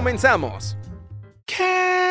Comenzamos. ¿Qué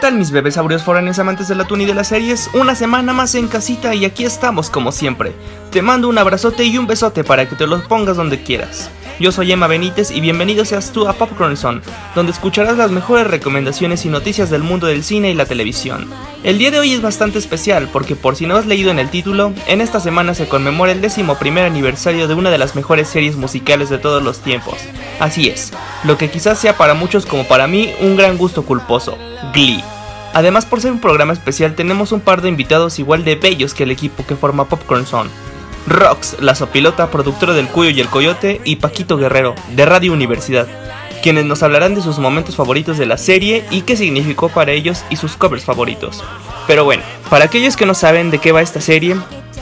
tal mis bebés saurios foráneos amantes del atún y de las series? Una semana más en casita y aquí estamos como siempre. Te mando un abrazote y un besote para que te los pongas donde quieras. Yo soy Emma Benítez y bienvenido seas tú a Popcorn Zone, donde escucharás las mejores recomendaciones y noticias del mundo del cine y la televisión. El día de hoy es bastante especial porque por si no has leído en el título, en esta semana se conmemora el décimo primer aniversario de una de las mejores series musicales de todos los tiempos. Así es, lo que quizás sea para muchos como para mí un gran gusto culposo, Glee. Además, por ser un programa especial, tenemos un par de invitados igual de bellos que el equipo que forma Popcorn Zone. Rox, la sopilota, productora del Cuyo y el Coyote, y Paquito Guerrero, de Radio Universidad, quienes nos hablarán de sus momentos favoritos de la serie y qué significó para ellos y sus covers favoritos. Pero bueno, para aquellos que no saben de qué va esta serie,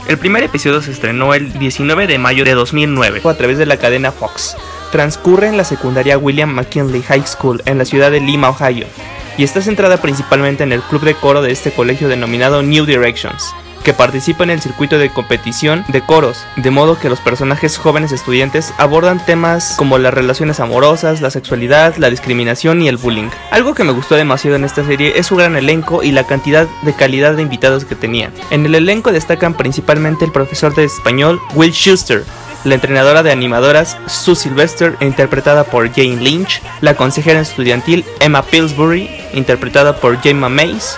el primer episodio se estrenó el 19 de mayo de 2009 a través de la cadena Fox. Transcurre en la secundaria William McKinley High School en la ciudad de Lima, Ohio, y está centrada principalmente en el club de coro de este colegio denominado New Directions, que participa en el circuito de competición de coros, de modo que los personajes jóvenes estudiantes abordan temas como las relaciones amorosas, la sexualidad, la discriminación y el bullying. Algo que me gustó demasiado en esta serie es su gran elenco y la cantidad de calidad de invitados que tenía. En el elenco destacan principalmente el profesor de español Will Schuster, la entrenadora de animadoras Sue Sylvester, interpretada por Jane Lynch, la consejera estudiantil Emma Pillsbury, interpretada por Gemma Mays,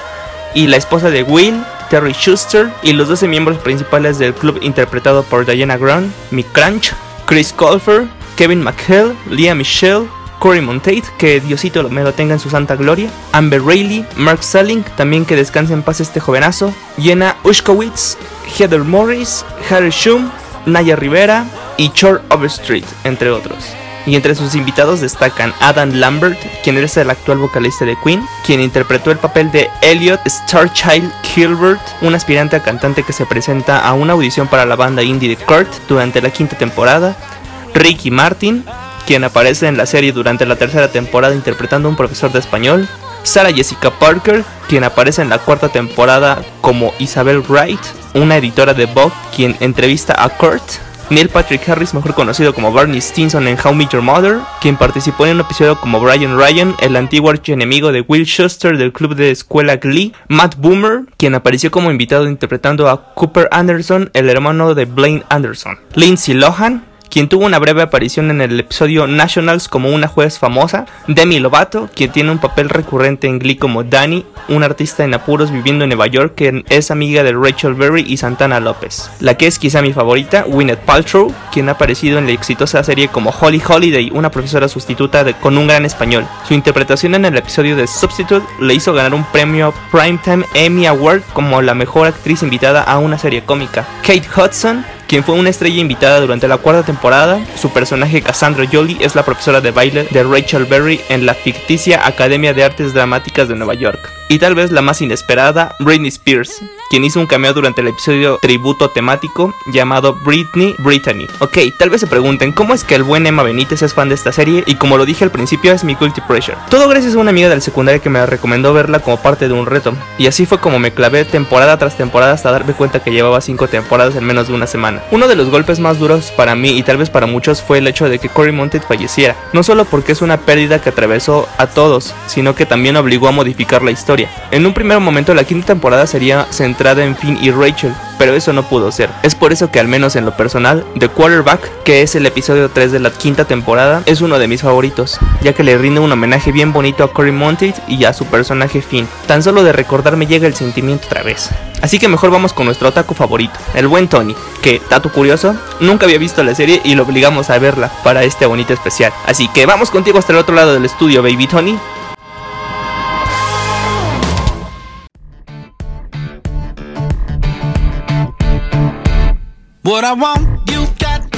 y la esposa de Will, Terry Schuster, y los 12 miembros principales del club interpretado por Diana Grant, Mick Crunch, Chris Colfer, Kevin McHale, Leah Michelle, Corey Monteith, que Diosito me lo tenga en su santa gloria, Amber Rayleigh, Mark Salling, también que descanse en paz este jovenazo, Jenna Ushkowitz, Heather Morris, Harry Shum, Naya Rivera y Chor Overstreet, entre otros. Y entre sus invitados destacan Adam Lambert, quien es el actual vocalista de Queen, quien interpretó el papel de Elliot Starchild Gilbert, un aspirante a cantante que se presenta a una audición para la banda indie de Kurt durante la quinta temporada, Ricky Martin, quien aparece en la serie durante la tercera temporada interpretando a un profesor de español, Sarah Jessica Parker, quien aparece en la cuarta temporada como Isabel Wright, una editora de Vogue, quien entrevista a Kurt, Neil Patrick Harris, mejor conocido como Barney Stinson en How Meet Your Mother, quien participó en un episodio como Brian Ryan, el antiguo archienemigo de Will Schuster del club de escuela Glee, Matt Boomer, quien apareció como invitado interpretando a Cooper Anderson, el hermano de Blaine Anderson, Lindsay Lohan, quien tuvo una breve aparición en el episodio Nationals como una juez famosa, Demi Lovato, quien tiene un papel recurrente en Glee como Dani, un artista en apuros viviendo en Nueva York que es amiga de Rachel Berry y Santana López. La que es quizá mi favorita, Gwyneth Paltrow, quien ha aparecido en la exitosa serie como Holly Holiday, una profesora sustituta con un gran español. Su interpretación en el episodio de Substitute le hizo ganar un premio Primetime Emmy Award como la mejor actriz invitada a una serie cómica. Kate Hudson, quien fue una estrella invitada durante la cuarta temporada. Su personaje Cassandra Jolie es la profesora de baile de Rachel Berry en la ficticia Academia de Artes Dramáticas de Nueva York. Y tal vez la más inesperada, Britney Spears, quien hizo un cameo durante el episodio tributo temático llamado Britney Brittany. Ok, tal vez se pregunten cómo es que el buen Emma Benítez es fan de esta serie y como lo dije al principio es mi guilty pressure. Todo gracias a una amiga del secundario que me recomendó verla como parte de un reto. Y así fue como me clavé temporada tras temporada hasta darme cuenta que llevaba 5 temporadas en menos de una semana. Uno de los golpes más duros para mí y tal vez para muchos fue el hecho de que Cory Monteith falleciera. No solo porque es una pérdida que atravesó a todos, sino que también obligó a modificar la historia. En un primer momento la quinta temporada sería centrada en Finn y Rachel, pero eso no pudo ser. Es por eso que al menos en lo personal, The Quarterback, que es el episodio 3 de la quinta temporada, es uno de mis favoritos, ya que le rinde un homenaje bien bonito a Cory Monteith y a su personaje Finn. Tan solo de recordar me llega el sentimiento otra vez. Así que mejor vamos con nuestro otaku favorito, el buen Tony, que, dato curioso, nunca había visto la serie y lo obligamos a verla para este bonito especial. Así que vamos contigo hasta el otro lado del estudio, baby Tony.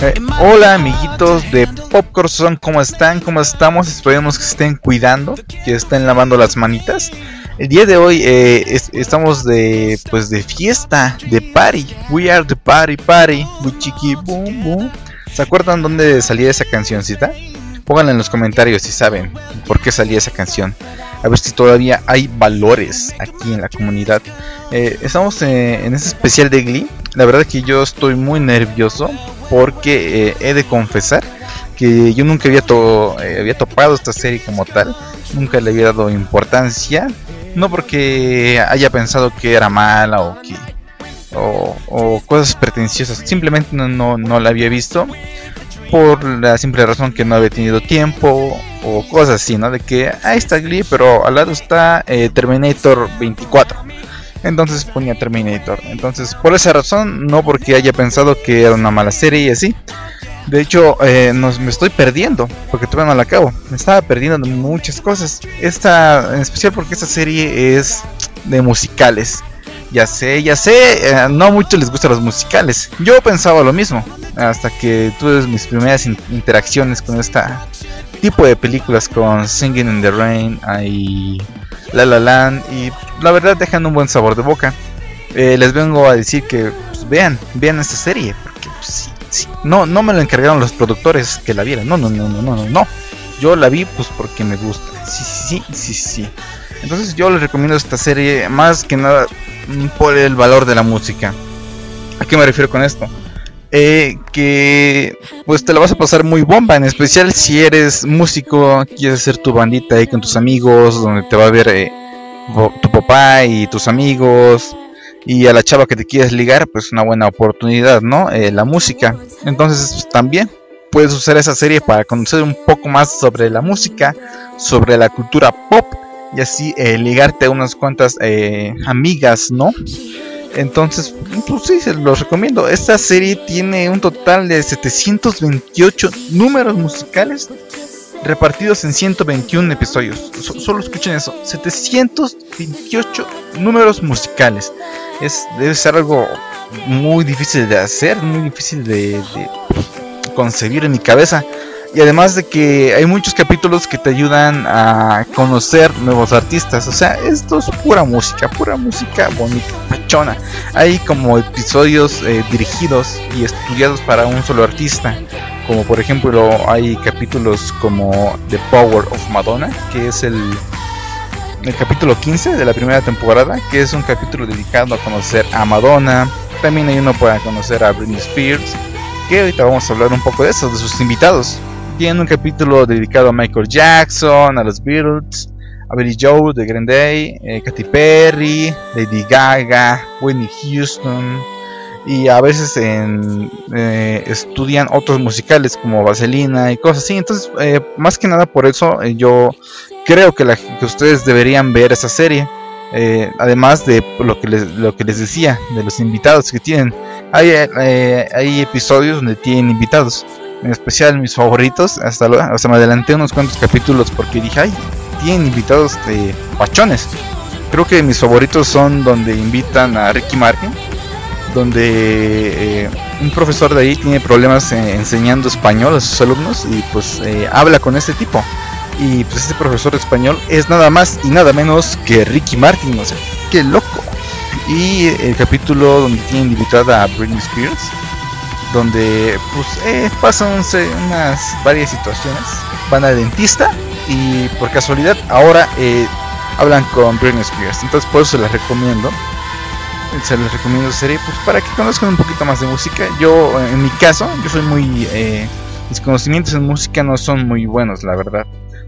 Eh, hola amiguitos de Popcorn Son, ¿cómo están? ¿Cómo estamos? Esperemos que estén cuidando, que estén lavando las manitas. El día de hoy eh, es- estamos de pues de fiesta, de party. We are the party party. Muy chiqui boom boom. ¿Se acuerdan dónde salía esa cancioncita? Pónganla en los comentarios si saben por qué salía esa canción. A ver si todavía hay valores aquí en la comunidad. Eh, estamos eh, en este especial de Glee. La verdad que yo estoy muy nervioso porque eh, he de confesar que yo nunca había, to- había topado esta serie como tal. Nunca le había dado importancia. No porque haya pensado que era mala o que o, o cosas pretenciosas. Simplemente no, no, no la había visto por la simple razón que no había tenido tiempo o cosas así, ¿no? De que ahí está Glee, pero al lado está eh, Terminator 24. Entonces ponía Terminator. Entonces, por esa razón, no porque haya pensado que era una mala serie y así. De hecho, eh, me estoy perdiendo, porque todavía no la acabo. Me estaba perdiendo de muchas cosas. Esta, en especial porque esta serie es de musicales. Ya sé, ya sé, eh, no a muchos les gustan los musicales. Yo pensaba lo mismo, hasta que tuve mis primeras in- interacciones con este tipo de películas, con Singing in the Rain y La La Land, y la verdad dejan un buen sabor de boca. Eh, les vengo a decir que pues, vean, vean esta serie, porque pues, sí. No, no me lo encargaron los productores que la vieran, no, no, no, no, no, no, no. Yo la vi pues porque me gusta, sí, sí, sí, sí, sí. Entonces yo les recomiendo esta serie más que nada mm, por el valor de la música. ¿A qué me refiero con esto? Eh, que pues te la vas a pasar muy bomba, en especial si eres músico, quieres hacer tu bandita ahí con tus amigos, donde te va a ver eh, tu papá y tus amigos, y a la chava que te quieres ligar, pues una buena oportunidad, ¿no? Eh, la música. Entonces también puedes usar esa serie para conocer un poco más sobre la música, sobre la cultura pop, y así eh, ligarte a unas cuantas amigas, ¿no? Entonces, pues sí, se los recomiendo. Esta serie tiene un total de 728 números musicales repartidos en 121 episodios. So- solo escuchen eso, 728 números musicales. Es, debe ser algo muy difícil de hacer, muy difícil de, de concebir en mi cabeza. Y además de que hay muchos capítulos que te ayudan a conocer nuevos artistas. O sea, esto es pura música, pura música bonita, pachona. Hay como episodios eh, dirigidos y estudiados para un solo artista. Como por ejemplo hay capítulos como The Power of Madonna, que es el, el capítulo 15 de la primera temporada, que es un capítulo dedicado a conocer a Madonna. También hay uno para conocer a Britney Spears, que ahorita vamos a hablar un poco de eso, de sus invitados. Tiene un capítulo dedicado a Michael Jackson, a los Beatles, a Billy Joe de Green Day, eh, Katy Perry, Lady Gaga, Whitney Houston. Y a veces en, eh, estudian otros musicales como Vaselina y cosas así. Entonces, eh, más que nada por eso, eh, yo creo que, la- que ustedes deberían ver esa serie. Eh, además de lo que, les, lo que les decía, de los invitados que tienen. Hay, hay episodios donde tienen invitados en especial mis favoritos, hasta lo, me adelanté unos cuantos capítulos porque dije, ay, tienen invitados de pachones. Creo que mis favoritos son donde invitan a Ricky Martin, donde eh, un profesor de ahí tiene problemas eh, enseñando español a sus alumnos y pues eh, habla con este tipo. Y pues este profesor de español es nada más y nada menos que Ricky Martin, o sea, qué loco. Y el capítulo donde tienen invitada a Britney Spears, donde pues eh, pasan unas varias situaciones. Van al dentista y por casualidad ahora eh, hablan con Britney Spears. Entonces por eso se las recomiendo. Se les recomiendo esa serie pues para que conozcan un poquito más de música. Yo en mi caso, yo soy muy... eh, mis conocimientos en música no son muy buenos, la verdad.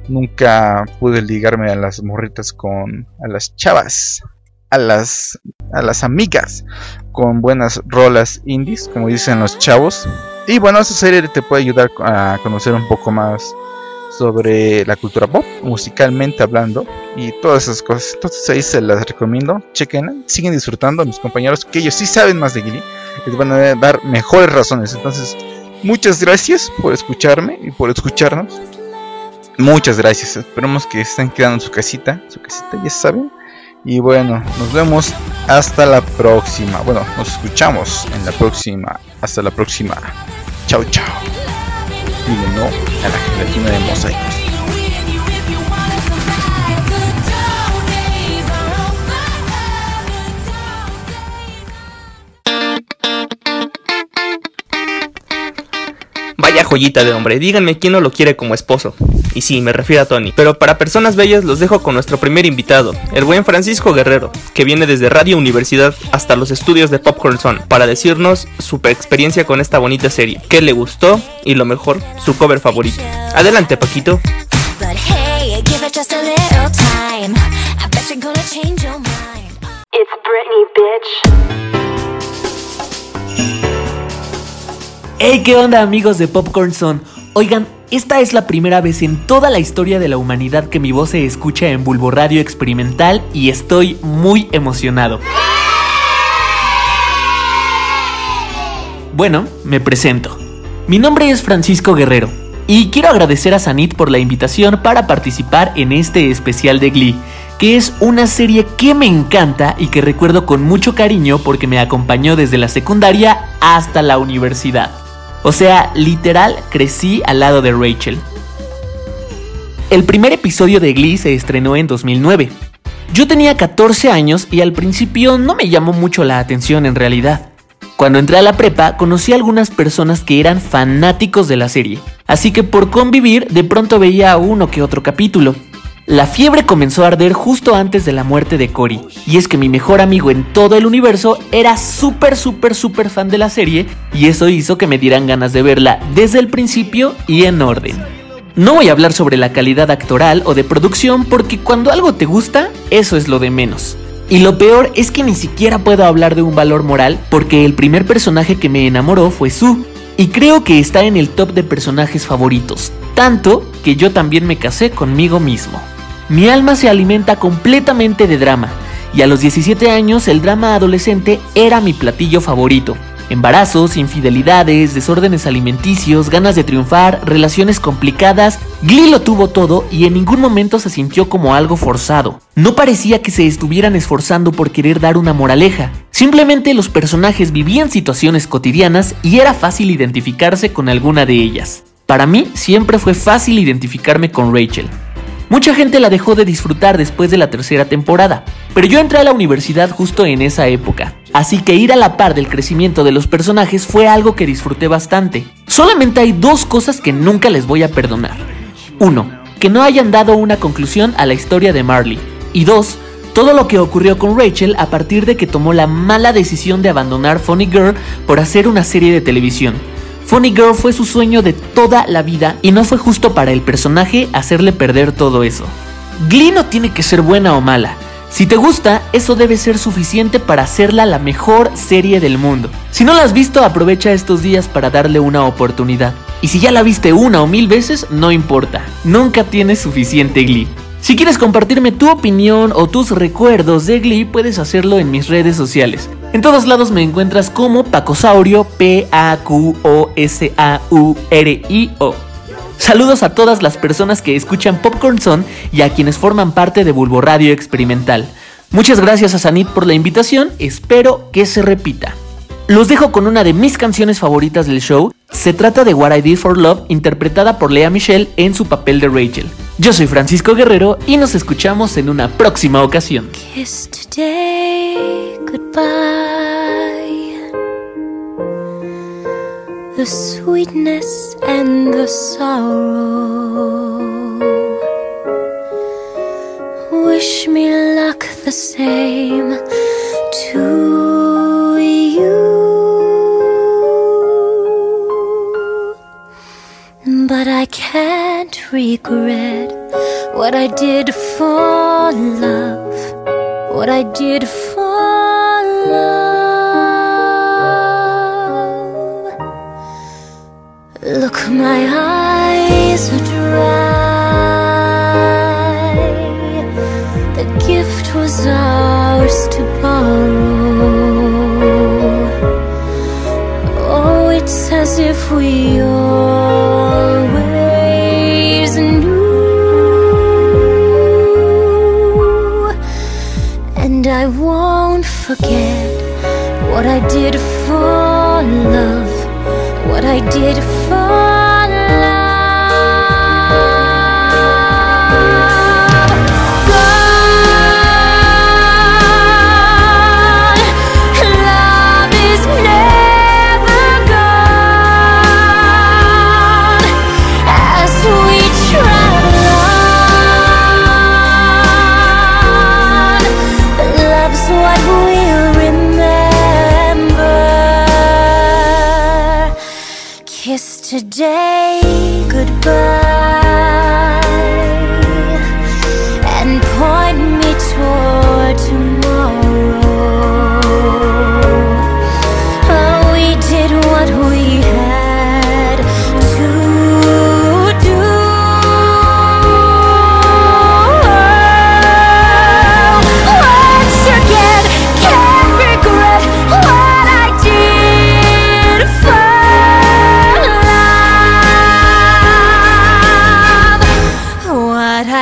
Nunca pude ligarme a las morritas con... a las chavas. A las, a las amigas con buenas rolas indies, como dicen los chavos. Y bueno, esta serie te puede ayudar a conocer un poco más sobre la cultura pop, musicalmente hablando, y todas esas cosas. Entonces ahí se las recomiendo. Chequen, siguen disfrutando mis compañeros, que ellos sí saben más de Glee, les van a dar mejores razones. Entonces, muchas gracias por escucharme y por escucharnos. Muchas gracias. Esperemos que estén quedando en su casita, su casita, ya saben. Y bueno, nos vemos hasta la próxima. Bueno, nos escuchamos en la próxima. Hasta la próxima. Chao, chao. Y no a la gelatina de mosaicos. Vaya joyita de hombre, díganme quién no lo quiere como esposo. Y sí, me refiero a Tony. Pero para personas bellas los dejo con nuestro primer invitado, el buen Francisco Guerrero, que viene desde Radio Universidad hasta los estudios de Popcorn Zone para decirnos su experiencia con esta bonita serie, qué le gustó y lo mejor, su cover favorito. Adelante, Paquito. But hey, give Hey, ¿qué onda amigos de Popcorn Zone? Oigan, esta es la primera vez en toda la historia de la humanidad que mi voz se escucha en Bulbo Radio Experimental y estoy muy emocionado. Bueno, me presento. Mi nombre es Francisco Guerrero y quiero agradecer a Sanit por la invitación para participar en este especial de Glee, que es una serie que me encanta y que recuerdo con mucho cariño porque me acompañó desde la secundaria hasta la universidad. O sea, literal crecí al lado de Rachel. El primer episodio de Glee se estrenó en 2009. Yo tenía 14 años y al principio no me llamó mucho la atención en realidad. Cuando entré a la prepa conocí a algunas personas que eran fanáticos de la serie, así que por convivir de pronto veía uno que otro capítulo. La fiebre comenzó a arder justo antes de la muerte de Cory, y es que mi mejor amigo en todo el universo era súper, súper, súper fan de la serie, y eso hizo que me dieran ganas de verla desde el principio y en orden. No voy a hablar sobre la calidad actoral o de producción porque cuando algo te gusta, eso es lo de menos. Y lo peor es que ni siquiera puedo hablar de un valor moral porque el primer personaje que me enamoró fue Sue, y creo que está en el top de personajes favoritos, tanto que yo también me casé conmigo mismo. Mi alma se alimenta completamente de drama, y a los 17 años el drama adolescente era mi platillo favorito. Embarazos, infidelidades, desórdenes alimenticios, ganas de triunfar, relaciones complicadas, Glee lo tuvo todo y en ningún momento se sintió como algo forzado. No parecía que se estuvieran esforzando por querer dar una moraleja. Simplemente los personajes vivían situaciones cotidianas y era fácil identificarse con alguna de ellas. Para mí siempre fue fácil identificarme con Rachel. Mucha gente la dejó de disfrutar después de la tercera temporada, pero yo entré a la universidad justo en esa época, así que ir a la par del crecimiento de los personajes fue algo que disfruté bastante. Solamente hay dos cosas que nunca les voy a perdonar. Uno, que no hayan dado una conclusión a la historia de Marley. Y dos, todo lo que ocurrió con Rachel a partir de que tomó la mala decisión de abandonar Funny Girl por hacer una serie de televisión. Funny Girl fue su sueño de toda la vida y no fue justo para el personaje hacerle perder todo eso. Glee no tiene que ser buena o mala. Si te gusta, eso debe ser suficiente para hacerla la mejor serie del mundo. Si no la has visto, aprovecha estos días para darle una oportunidad. Y si ya la viste una o mil veces, no importa. Nunca tienes suficiente Glee. Si quieres compartirme tu opinión o tus recuerdos de Glee, puedes hacerlo en mis redes sociales. En todos lados me encuentras como Pacosaurio, P-A-Q-O-S-A-U-R-I-O. Saludos a todas las personas que escuchan Popcorn Son y a quienes forman parte de Bulbo Radio Experimental. Muchas gracias a Sanit por la invitación, espero que se repita. Los dejo con una de mis canciones favoritas del show. Se trata de What I Did for Love, interpretada por Lea Michelle en su papel de Rachel. Yo soy Francisco Guerrero y nos escuchamos en una próxima ocasión. The sweetness and the sorrow. Wish me luck the same can't regret what I did for love, what I did for love. Look, my eyes are dry. The gift was ours to borrow. Oh, it's as if we all. Forget what I did for love, what I did for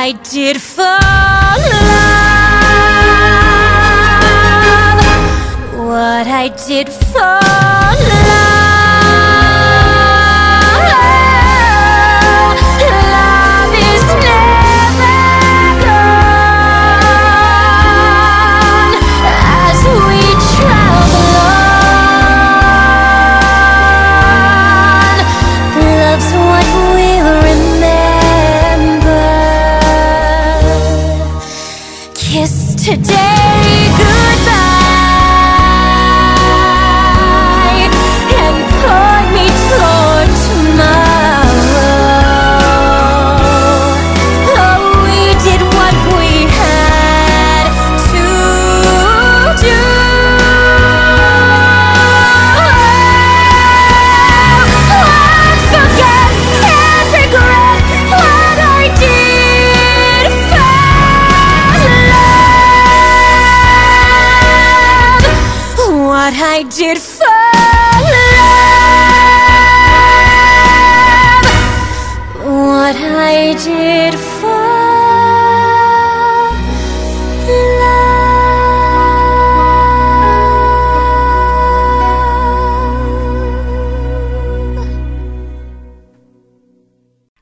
I did for love. What I did for I did.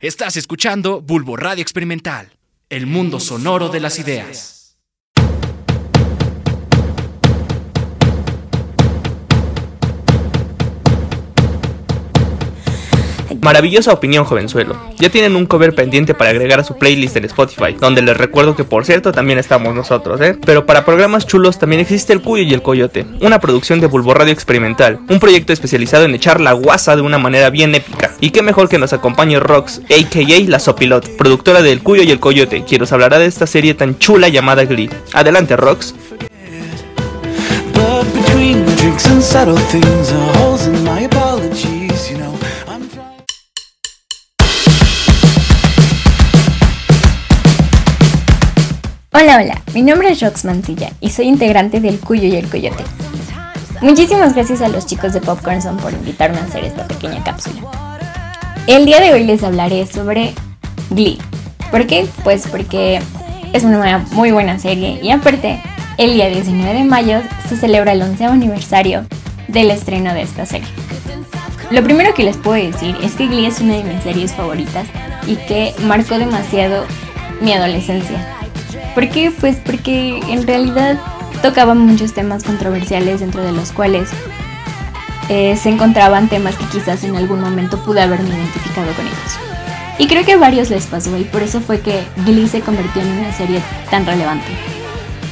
Estás escuchando Bulbo Radio Experimental, el mundo sonoro de las ideas. Maravillosa opinión, jovenzuelo. Ya tienen un cover pendiente para agregar a su playlist en Spotify, donde les recuerdo que por cierto también estamos nosotros, ¿eh? Pero para programas chulos también existe El Cuyo y el Coyote, una producción de Bulbo Radio Experimental, un proyecto especializado en echar la guasa de una manera bien épica. Y qué mejor que nos acompañe Rox, aka la Sopilot, productora de El Cuyo y el Coyote, quien nos hablará de esta serie tan chula llamada Glee. Adelante, Rox. Hola, mi nombre es Rox Mancilla y soy integrante del Cuyo y el Coyote. Muchísimas gracias a los chicos de Popcorn Zone por invitarme a hacer esta pequeña cápsula. El día de hoy les hablaré sobre Glee. ¿Por qué? Pues porque es una muy buena serie y aparte, el día 19 de mayo se celebra el 11 aniversario del estreno de esta serie. Lo primero que les puedo decir es que Glee es una de mis series favoritas y que marcó demasiado mi adolescencia. ¿Por qué? Pues porque en realidad tocaba muchos temas controversiales dentro de los cuales eh, se encontraban temas que quizás en algún momento pude haberme identificado con ellos. Y creo que a varios les pasó y por eso fue que Glee se convirtió en una serie tan relevante.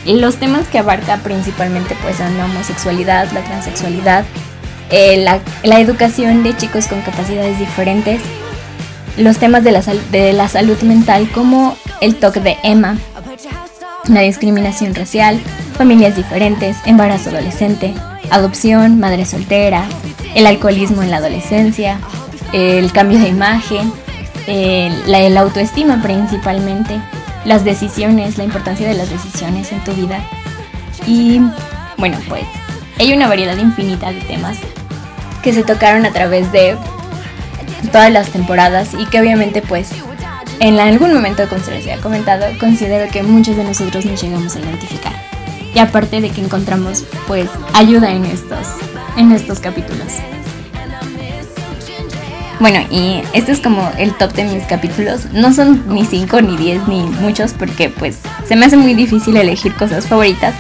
Los temas que abarca principalmente pues son la homosexualidad, la transexualidad, eh, la, la educación de chicos con capacidades diferentes, los temas de la, de la salud mental como el toque de Emma, la discriminación racial, familias diferentes, embarazo adolescente, adopción, madre soltera, el alcoholismo en la adolescencia, el cambio de imagen, el- la, autoestima principalmente, las decisiones, la importancia de las decisiones en tu vida. Y bueno, pues hay una variedad infinita de temas que se tocaron a través de todas las temporadas y que obviamente pues en algún momento, como se les había comentado, considero que muchos de nosotros nos llegamos a identificar. Y aparte de que encontramos pues ayuda en estos, en estos capítulos. Bueno, y este es como el top de mis capítulos. No son ni 5, ni 10, ni muchos, porque pues se me hace muy difícil elegir cosas favoritas.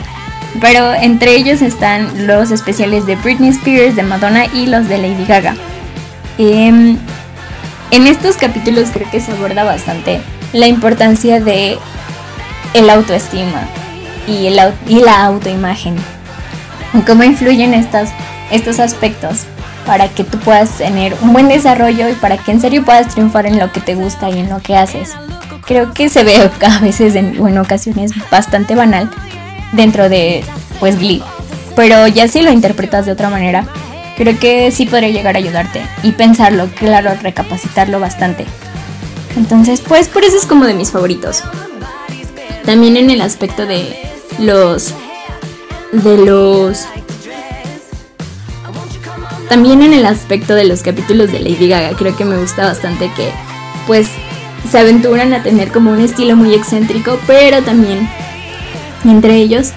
Pero entre ellos están los especiales de Britney Spears, de Madonna y los de Lady Gaga. Em, en estos capítulos creo que se aborda bastante la importancia de el autoestima y, el, y la autoimagen. Cómo influyen estos aspectos para que tú puedas tener un buen desarrollo y para que en serio puedas triunfar en lo que te gusta y en lo que haces. Creo que se ve a veces en, en ocasiones bastante banal dentro de pues Glee, pero ya si lo interpretas de otra manera, creo que sí podría llegar a ayudarte y pensarlo, claro, recapacitarlo bastante. Entonces, pues por eso es como de mis favoritos. También en el aspecto de los de los también en el aspecto de los capítulos de Lady Gaga, creo que me gusta bastante que pues se aventuran a tener como un estilo muy excéntrico, pero también entre ellos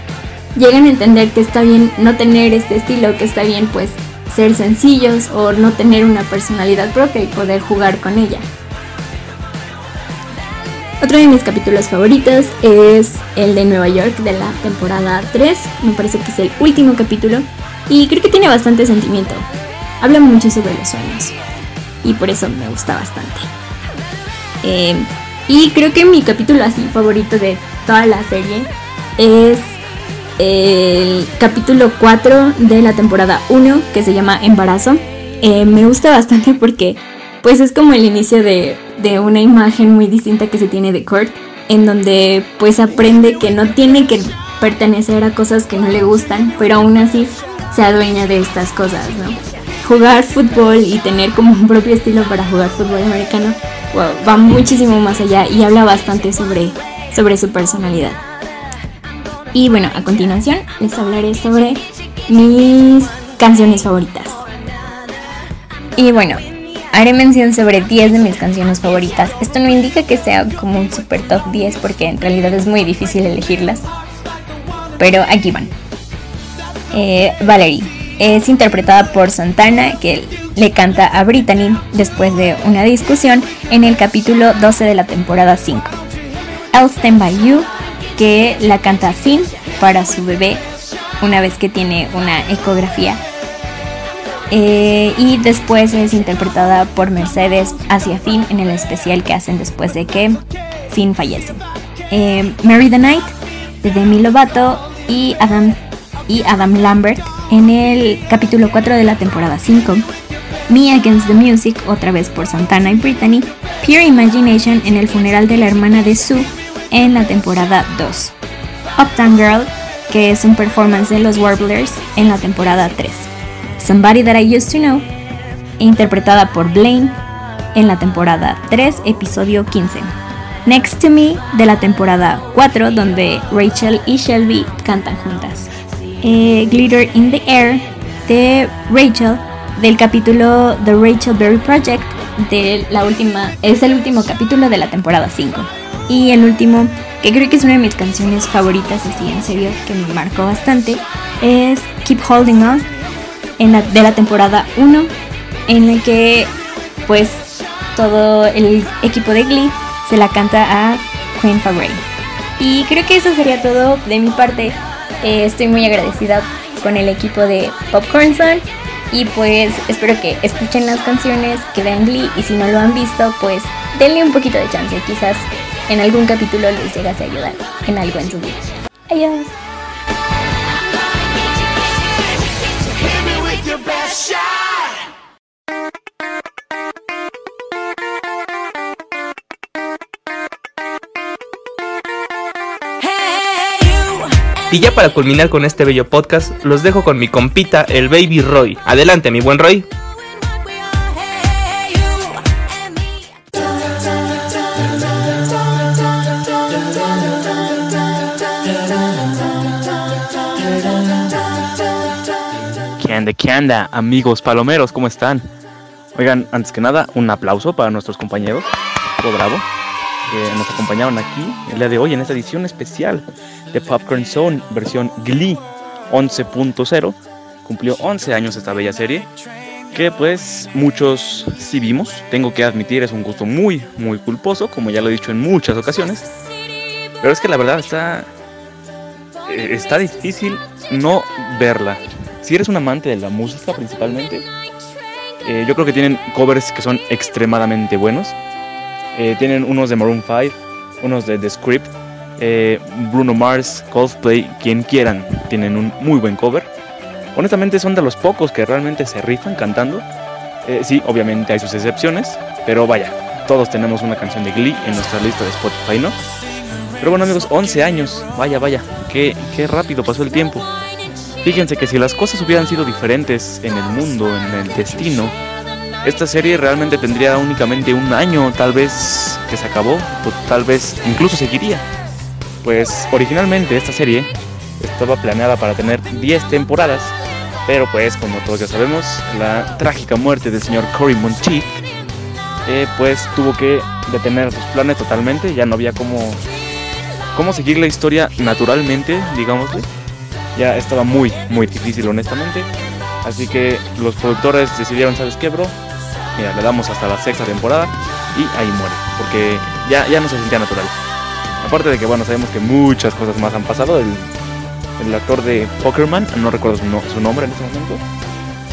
llegan a entender que está bien no tener este estilo, que está bien pues ser sencillos o no tener una personalidad propia y poder jugar con ella. Otro de mis capítulos favoritos es el de Nueva York de la temporada 3, me parece que es el último capítulo y creo que tiene bastante sentimiento habla mucho sobre los sueños y por eso me gusta bastante. Eh, y creo que mi capítulo así favorito de toda la serie es el capítulo 4 de la temporada 1 que se llama Embarazo. Eh, me gusta bastante porque pues es como el inicio de, de una imagen muy distinta que se tiene de Kurt en donde pues aprende que no tiene que pertenecer a cosas que no le gustan, pero aún así se adueña de estas cosas, ¿no? jugar fútbol y tener como un propio estilo para jugar fútbol americano va muchísimo más allá y habla bastante sobre, sobre su personalidad. Y bueno, a continuación les hablaré sobre mis canciones favoritas. Y bueno, haré mención sobre 10 de mis canciones favoritas. Esto no indica que sea como un super top 10 porque en realidad es muy difícil elegirlas. Pero aquí van. Eh, Valerie es interpretada por Santana, que le canta a Brittany después de una discusión en el capítulo 12 de la temporada 5. I'll Stand By You, que la canta Finn para su bebé una vez que tiene una ecografía. Eh, y después es interpretada por Mercedes hacia Finn en el especial que hacen después de que Finn fallece. Eh, Mary the Night de Demi Lovato y Adam, y Adam Lambert en el capítulo 4 de la temporada 5, Me Against the Music, otra vez por Santana y Brittany, Pure Imagination en el funeral de la hermana de Sue en la temporada 2, Uptown Girl, que es un performance de los Warblers en la temporada 3, Somebody That I Used to Know, interpretada por Blaine en la temporada 3, episodio 15. Next to Me de la temporada 4, donde Rachel y Shelby cantan juntas. Eh, Glitter in the Air de Rachel del capítulo The Rachel Berry Project de la última es el último capítulo de la temporada 5 y el último que creo que es una de mis canciones favoritas así en serio que me marcó bastante es Keep Holding On en de la temporada 1 en el que pues todo el equipo de Glee se la canta a Queen Fabray y creo que eso sería todo de mi parte. Eh, estoy muy agradecida con el equipo de Popcorn Sun y pues espero que escuchen las canciones, que vean Glee y si no lo han visto, pues denle un poquito de chance, quizás en algún capítulo les llegase a ayudar en algo en su vida. Adiós. Y ya para culminar con este bello podcast, los dejo con mi compita, el Baby Roy. Adelante, mi buen Roy. Anda, qué anda, amigos palomeros? ¿Cómo están? Oigan, antes que nada, un aplauso para nuestros compañeros. Bravo. Que nos acompañaron aquí el día de hoy en esta edición especial de Popcorn Zone, versión Glee 11.0. Cumplió 11 años esta bella serie. Que pues muchos sí vimos. Tengo que admitir, es un gusto muy, muy culposo, como ya lo he dicho en muchas ocasiones. Pero es que la verdad está. eh, Está difícil no verla. Si eres un amante de la música principalmente, eh, yo creo que tienen covers que son extremadamente buenos. Eh, tienen unos de Maroon 5, unos de The Script, eh, Bruno Mars, Coldplay, quien quieran, tienen un muy buen cover. Honestamente son de los pocos que realmente se rifan cantando. Sí, obviamente hay sus excepciones, pero vaya, todos tenemos una canción de Glee en nuestra lista de Spotify, ¿no? Pero bueno amigos, 11 años, vaya, vaya, qué, qué rápido pasó el tiempo. Fíjense que si las cosas hubieran sido diferentes en el mundo, en el destino, esta serie realmente tendría únicamente un año, tal vez que se acabó, o tal vez incluso seguiría. Pues originalmente esta serie estaba planeada para tener 10 temporadas, pero pues como todos ya sabemos, la trágica muerte del señor Cory Monteith, eh, pues tuvo que detener sus planes totalmente, ya no había cómo, cómo seguir la historia naturalmente, digámosle ya estaba muy, muy difícil honestamente. Así que los productores decidieron, ¿sabes qué, bro? Mira, le damos hasta la sexta temporada y ahí muere, porque ya, ya no se sentía natural. Aparte de que, bueno, sabemos que muchas cosas más han pasado. El, el actor de Pokerman, no recuerdo su, su nombre en este momento,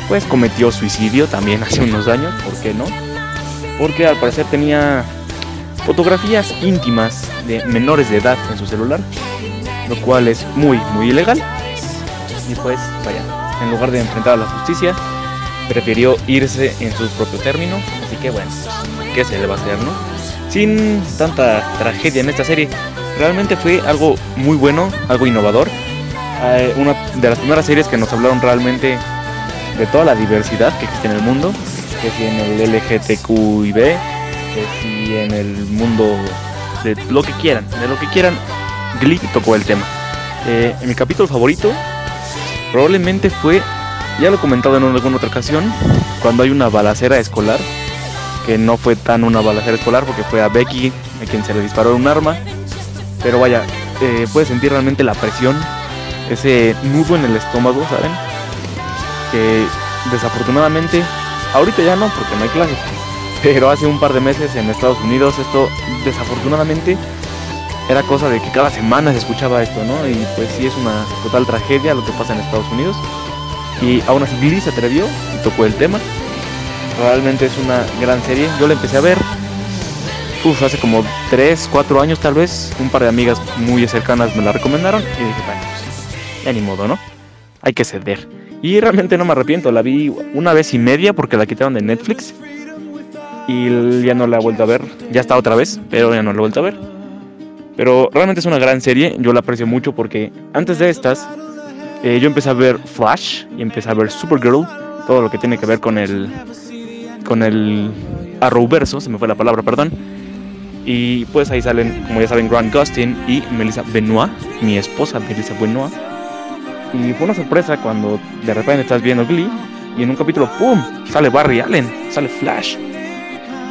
pues cometió suicidio también hace unos años, ¿por qué no? Porque al parecer tenía fotografías íntimas de menores de edad en su celular, lo cual es muy, muy ilegal. Y pues, vaya, en lugar de enfrentar a la justicia, prefirió irse en su propio término. Así que bueno, ¿qué se le hacer, no? Sin tanta tragedia en esta serie, realmente fue algo muy bueno, algo innovador. Eh, una de las primeras series que nos hablaron realmente de toda la diversidad que existe en el mundo, que si en el LGTQIB, que si en el mundo de lo que quieran, de lo que quieran, Glee tocó el tema. Eh, en mi capítulo favorito probablemente fue, ya lo he comentado en alguna otra ocasión, cuando hay una balacera escolar, que no fue tan una balacera escolar porque fue a Becky a quien se le disparó un arma, pero vaya, eh, puedes sentir realmente la presión, ese nudo en el estómago, ¿saben? Que desafortunadamente, ahorita ya no porque no hay clases, pero hace un par de meses en Estados Unidos esto desafortunadamente era cosa de que cada semana se escuchaba esto, ¿no? Y pues sí es una total tragedia lo que pasa en Estados Unidos. Y aún así Glee se atrevió y tocó el tema. Realmente es una gran serie. Yo la empecé a ver uf, hace como 3, 4 años tal vez. Un par de amigas muy cercanas me la recomendaron y dije, bueno, pues, ya ni modo, ¿no? Hay que ceder. Y realmente no me arrepiento, la vi una vez y media porque la quitaron de Netflix. Y ya no la he vuelto a ver. Ya está otra vez, pero ya no la he vuelto a ver. Pero realmente es una gran serie, yo la aprecio mucho porque antes de estas eh, yo empecé a ver Flash y empecé a ver Supergirl, todo lo que tiene que ver con el con el Arrowverso, se me fue la palabra, perdón. Y pues ahí salen, como ya saben, Grant Gustin y Melissa Benoit, mi esposa Melissa Benoit. Y fue una sorpresa cuando de repente estás viendo Glee y en un capítulo, ¡pum! sale Barry Allen, sale Flash.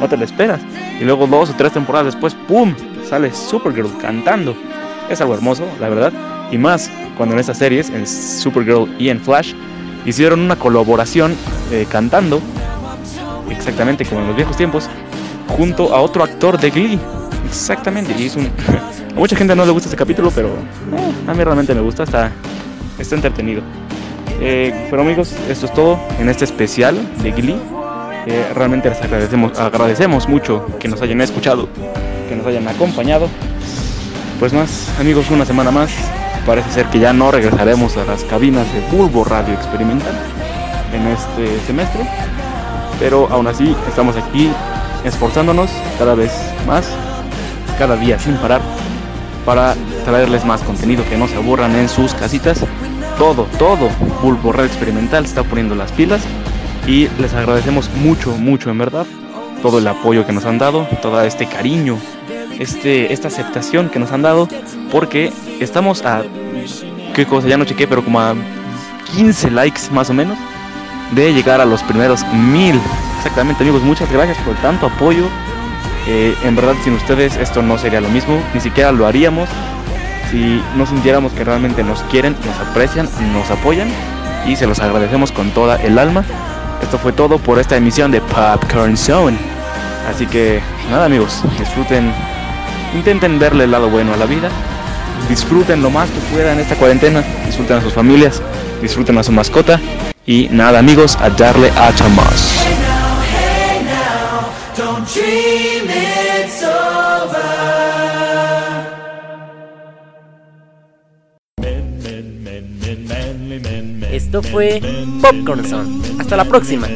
No te lo esperas. Y luego dos o tres temporadas después, ¡pum! sale Supergirl cantando. Es algo hermoso, la verdad. Y más cuando en estas series, en Supergirl y en Flash, hicieron una colaboración eh, cantando, exactamente como en los viejos tiempos, junto a otro actor de Glee. Exactamente. Y es un... a mucha gente no le gusta este capítulo, pero eh, a mí realmente me gusta, está, está entretenido. Eh, pero amigos, esto es todo en este especial de Glee. Eh, realmente les agradecemos, agradecemos mucho que nos hayan escuchado, que nos hayan acompañado. Pues más, amigos, una semana más. Parece ser que ya no regresaremos a las cabinas de Bulbo Radio Experimental en este semestre. Pero aún así estamos aquí esforzándonos cada vez más, cada día sin parar, para traerles más contenido que no se aburran en sus casitas. Todo, todo, Bulbo Radio Experimental está poniendo las pilas y les agradecemos mucho, mucho en verdad todo el apoyo que nos han dado, todo este cariño, este, esta aceptación que nos han dado, porque estamos a, qué cosa, ya no chequé, pero como a 15 likes más o menos, de llegar a los primeros mil Exactamente amigos, muchas gracias por tanto apoyo. Eh, en verdad sin ustedes esto no sería lo mismo, ni siquiera lo haríamos si no sintiéramos que realmente nos quieren, nos aprecian, nos apoyan y se los agradecemos con toda el alma. Esto fue todo por esta emisión de Popcorn Zone. Así que nada amigos, disfruten, intenten verle el lado bueno a la vida, disfruten lo más que puedan esta cuarentena, disfruten a sus familias, disfruten a su mascota y nada amigos, a darle a Tomás. Esto fue Popcorn Zone. Hasta la próxima.